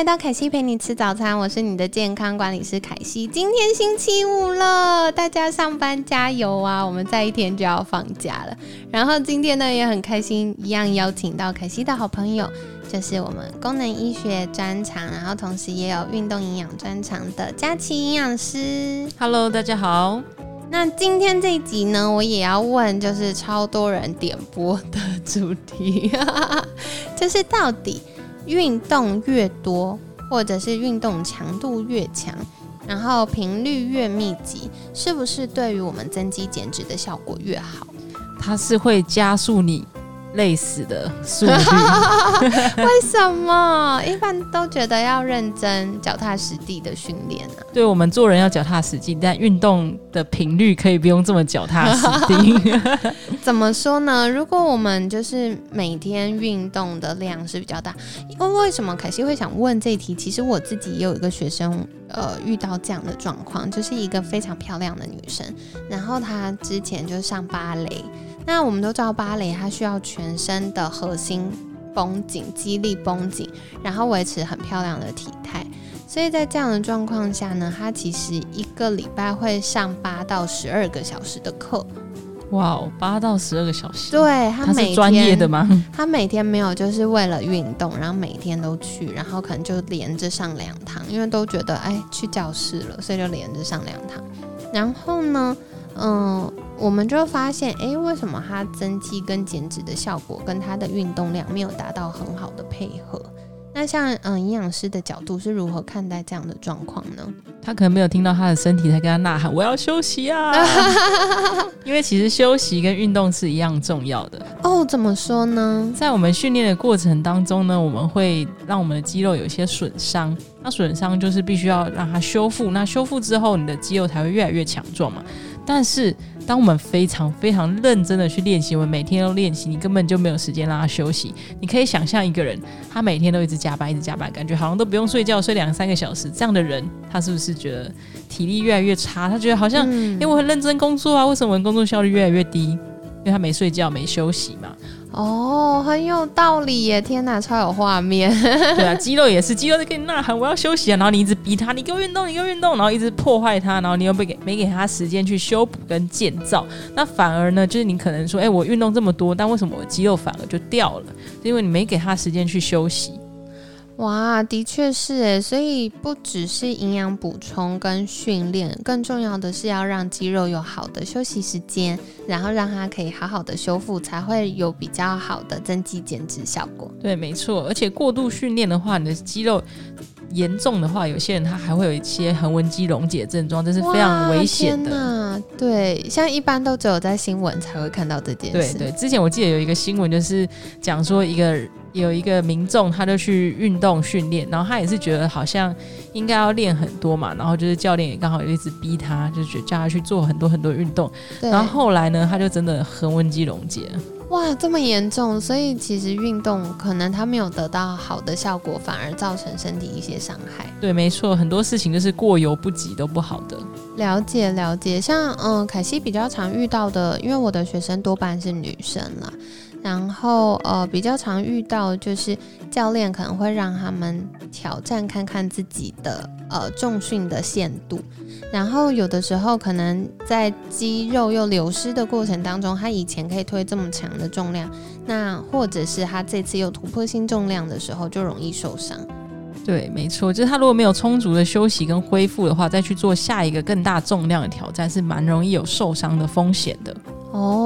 来到凯西陪你吃早餐，我是你的健康管理师凯西。今天星期五了，大家上班加油啊！我们再一天就要放假了。然后今天呢也很开心，一样邀请到凯西的好朋友，就是我们功能医学专长，然后同时也有运动营养专长的佳琪营养师。Hello，大家好。那今天这一集呢，我也要问，就是超多人点播的主题，就是到底运动越多，或者是运动强度越强，然后频率越密集，是不是对于我们增肌减脂的效果越好？它是会加速你累死的速率。为什么？一般都觉得要认真、脚踏实地的训练啊。对我们做人要脚踏实地，但运动的频率可以不用这么脚踏实地。怎么说呢？如果我们就是每天运动的量是比较大，因为为什么凯西会想问这一题？其实我自己也有一个学生，呃，遇到这样的状况，就是一个非常漂亮的女生，然后她之前就上芭蕾。那我们都知道芭蕾它需要全身的核心绷紧、肌力绷紧，然后维持很漂亮的体态。所以在这样的状况下呢，他其实一个礼拜会上八到十二个小时的课。哇哦，八到十二个小时，对他每天它是专业的吗？他每天没有就是为了运动，然后每天都去，然后可能就连着上两堂，因为都觉得哎去教室了，所以就连着上两堂。然后呢，嗯，我们就发现，哎，为什么他增肌跟减脂的效果跟他的运动量没有达到很好的配合？那像嗯营养师的角度是如何看待这样的状况呢？他可能没有听到他的身体在跟他呐喊：“我要休息啊！” 因为其实休息跟运动是一样重要的。哦，怎么说呢？在我们训练的过程当中呢，我们会让我们的肌肉有一些损伤。那损伤就是必须要让它修复。那修复之后，你的肌肉才会越来越强壮嘛。但是，当我们非常非常认真的去练习，我们每天都练习，你根本就没有时间让他休息。你可以想象一个人，他每天都一直加班，一直加班，感觉好像都不用睡觉，睡两三个小时。这样的人，他是不是觉得体力越来越差？他觉得好像，因为我很认真工作啊，为什么我工作效率越来越低？因为他没睡觉，没休息嘛。哦，很有道理耶！天哪，超有画面。对啊，肌肉也是，肌肉在跟你呐喊，我要休息啊，然后你一直逼他，你给我运动，你给我运动，然后一直破坏他，然后你又不给没给他时间去修补跟建造，那反而呢，就是你可能说，哎、我运动这么多，但为什么我肌肉反而就掉了？是因为你没给他时间去休息。哇，的确是诶，所以不只是营养补充跟训练，更重要的是要让肌肉有好的休息时间，然后让它可以好好的修复，才会有比较好的增肌减脂效果。对，没错，而且过度训练的话，你的肌肉严重的话，有些人他还会有一些横纹肌溶解症状，这是非常危险的。的。对，像一般都只有在新闻才会看到这件事。对对，之前我记得有一个新闻，就是讲说一个有一个民众，他就去运动训练，然后他也是觉得好像应该要练很多嘛，然后就是教练也刚好一直逼他，就是叫他去做很多很多运动，然后后来呢，他就真的横纹肌溶解了。哇，这么严重，所以其实运动可能它没有得到好的效果，反而造成身体一些伤害。对，没错，很多事情就是过犹不及都不好的。了解了解，像嗯，凯西比较常遇到的，因为我的学生多半是女生啦，然后呃，比较常遇到就是教练可能会让他们挑战看看自己的呃重训的限度，然后有的时候可能在肌肉又流失的过程当中，他以前可以推这么强的重量，那或者是他这次又突破新重量的时候，就容易受伤。对，没错，就是他如果没有充足的休息跟恢复的话，再去做下一个更大重量的挑战，是蛮容易有受伤的风险的。哦，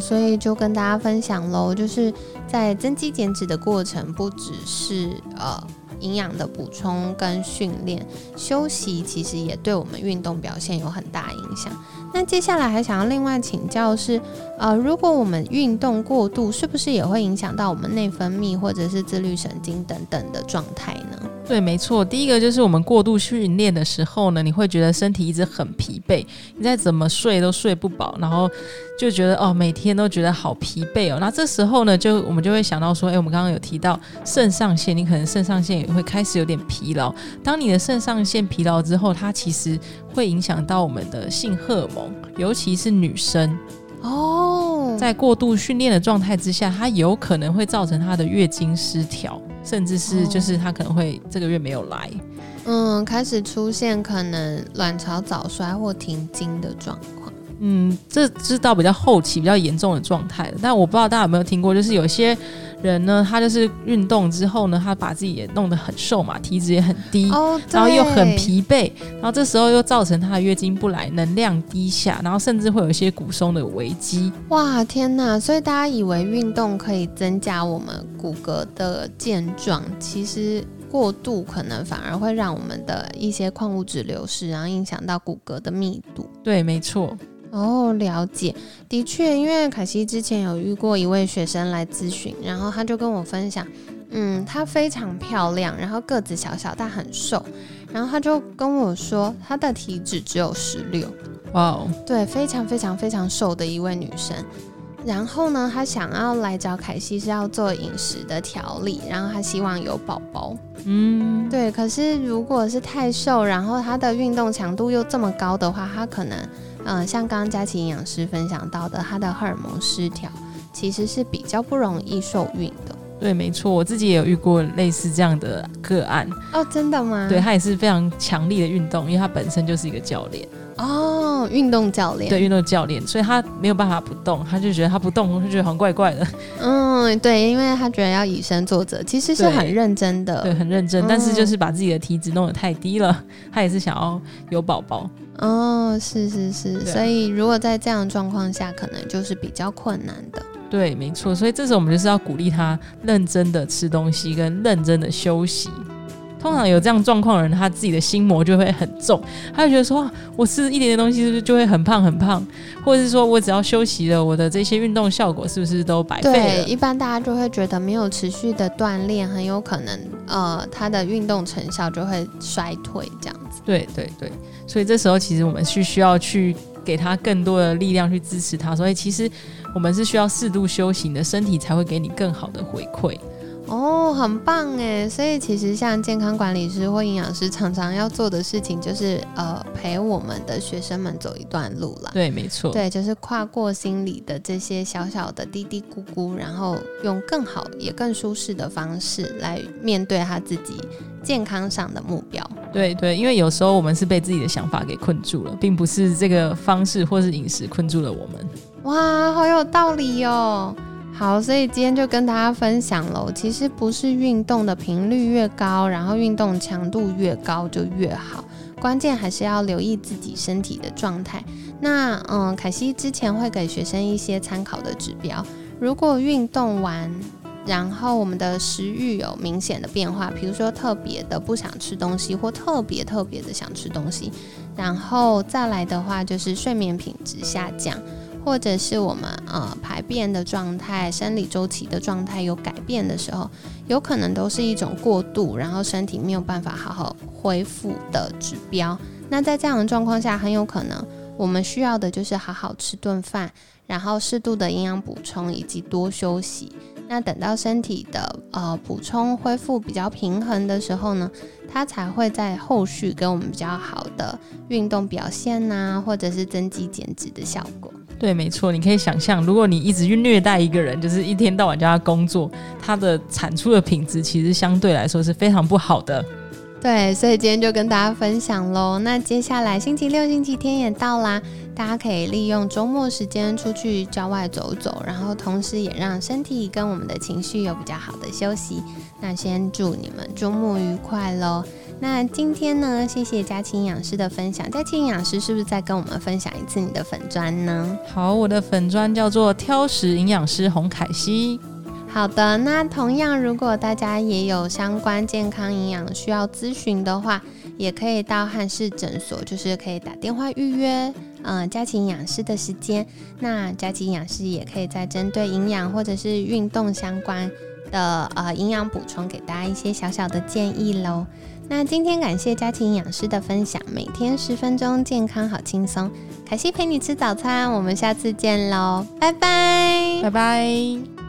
所以就跟大家分享喽，就是在增肌减脂的过程，不只是呃营养的补充跟训练，休息其实也对我们运动表现有很大影响。那接下来还想要另外请教是，呃，如果我们运动过度，是不是也会影响到我们内分泌或者是自律神经等等的状态呢？对，没错。第一个就是我们过度训练的时候呢，你会觉得身体一直很疲惫，你再怎么睡都睡不饱，然后就觉得哦，每天都觉得好疲惫哦。那这时候呢，就我们就会想到说，哎，我们刚刚有提到肾上腺，你可能肾上腺也会开始有点疲劳。当你的肾上腺疲劳之后，它其实会影响到我们的性荷尔蒙，尤其是女生哦，在过度训练的状态之下，它有可能会造成她的月经失调。甚至是就是他可能会这个月没有来，嗯，开始出现可能卵巢早衰或停经的状况。嗯，这是到比较后期比较严重的状态了。但我不知道大家有没有听过，就是有些人呢，他就是运动之后呢，他把自己也弄得很瘦嘛，体脂也很低，然后又很疲惫，然后这时候又造成他的月经不来，能量低下，然后甚至会有一些骨松的危机。哇，天哪！所以大家以为运动可以增加我们骨骼的健壮，其实过度可能反而会让我们的一些矿物质流失，然后影响到骨骼的密度。对，没错。哦，了解，的确，因为凯西之前有遇过一位学生来咨询，然后他就跟我分享，嗯，她非常漂亮，然后个子小小但很瘦，然后他就跟我说，她的体脂只有十六，哇哦，对，非常非常非常瘦的一位女生，然后呢，她想要来找凯西是要做饮食的调理，然后她希望有宝宝，嗯，对，可是如果是太瘦，然后她的运动强度又这么高的话，她可能。嗯，像刚刚佳琪营养师分享到的，他的荷尔蒙失调其实是比较不容易受孕的。对，没错，我自己也有遇过类似这样的个案。哦，真的吗？对他也是非常强力的运动，因为他本身就是一个教练。哦，运动教练。对，运动教练，所以他没有办法不动，他就觉得他不动，他就觉得好像怪怪的。嗯，对，因为他觉得要以身作则，其实是很认真的。对，很认真，但是就是把自己的体脂弄得太低了。他也是想要有宝宝。哦，是是是，所以如果在这样的状况下，可能就是比较困难的。对，没错，所以这时候我们就是要鼓励他认真的吃东西，跟认真的休息。通常有这样状况的人，他自己的心魔就会很重，他就觉得说，我吃一点点东西是不是就会很胖很胖，或者是说我只要休息了，我的这些运动效果是不是都白费了？对，一般大家就会觉得没有持续的锻炼，很有可能呃，他的运动成效就会衰退这样子。对对对，所以这时候其实我们是需要去给他更多的力量去支持他，所以其实我们是需要适度修行的，身体才会给你更好的回馈。哦，很棒哎！所以其实像健康管理师或营养师常常要做的事情，就是呃陪我们的学生们走一段路了。对，没错。对，就是跨过心里的这些小小的嘀嘀咕咕，然后用更好也更舒适的方式来面对他自己健康上的目标。对对，因为有时候我们是被自己的想法给困住了，并不是这个方式或是饮食困住了我们。哇，好有道理哦！好，所以今天就跟大家分享喽。其实不是运动的频率越高，然后运动强度越高就越好，关键还是要留意自己身体的状态。那嗯，凯西之前会给学生一些参考的指标。如果运动完，然后我们的食欲有明显的变化，比如说特别的不想吃东西，或特别特别的想吃东西，然后再来的话就是睡眠品质下降。或者是我们呃排便的状态、生理周期的状态有改变的时候，有可能都是一种过度，然后身体没有办法好好恢复的指标。那在这样的状况下，很有可能我们需要的就是好好吃顿饭，然后适度的营养补充以及多休息。那等到身体的呃补充恢复比较平衡的时候呢，它才会在后续给我们比较好的运动表现呐，或者是增肌减脂的效果。对，没错，你可以想象，如果你一直去虐待一个人，就是一天到晚叫他工作，他的产出的品质其实相对来说是非常不好的。对，所以今天就跟大家分享喽。那接下来星期六、星期天也到啦，大家可以利用周末时间出去郊外走走，然后同时也让身体跟我们的情绪有比较好的休息。那先祝你们周末愉快喽。那今天呢，谢谢佳琪营养师的分享。佳琪营养师是不是再跟我们分享一次你的粉砖呢？好，我的粉砖叫做挑食营养师洪凯西。好的，那同样，如果大家也有相关健康营养需要咨询的话，也可以到汉氏诊所，就是可以打电话预约，嗯，佳琪营养师的时间。那佳琪营养师也可以在针对营养或者是运动相关。的呃营养补充，给大家一些小小的建议喽。那今天感谢佳琪营养师的分享，每天十分钟，健康好轻松。凯西陪你吃早餐，我们下次见喽，拜拜，拜拜。